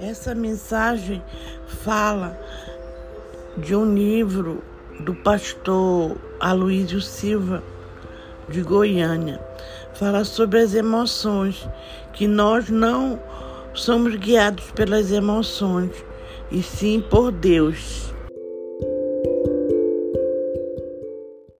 Essa mensagem fala de um livro do pastor Aloísio Silva, de Goiânia. Fala sobre as emoções, que nós não somos guiados pelas emoções, e sim por Deus.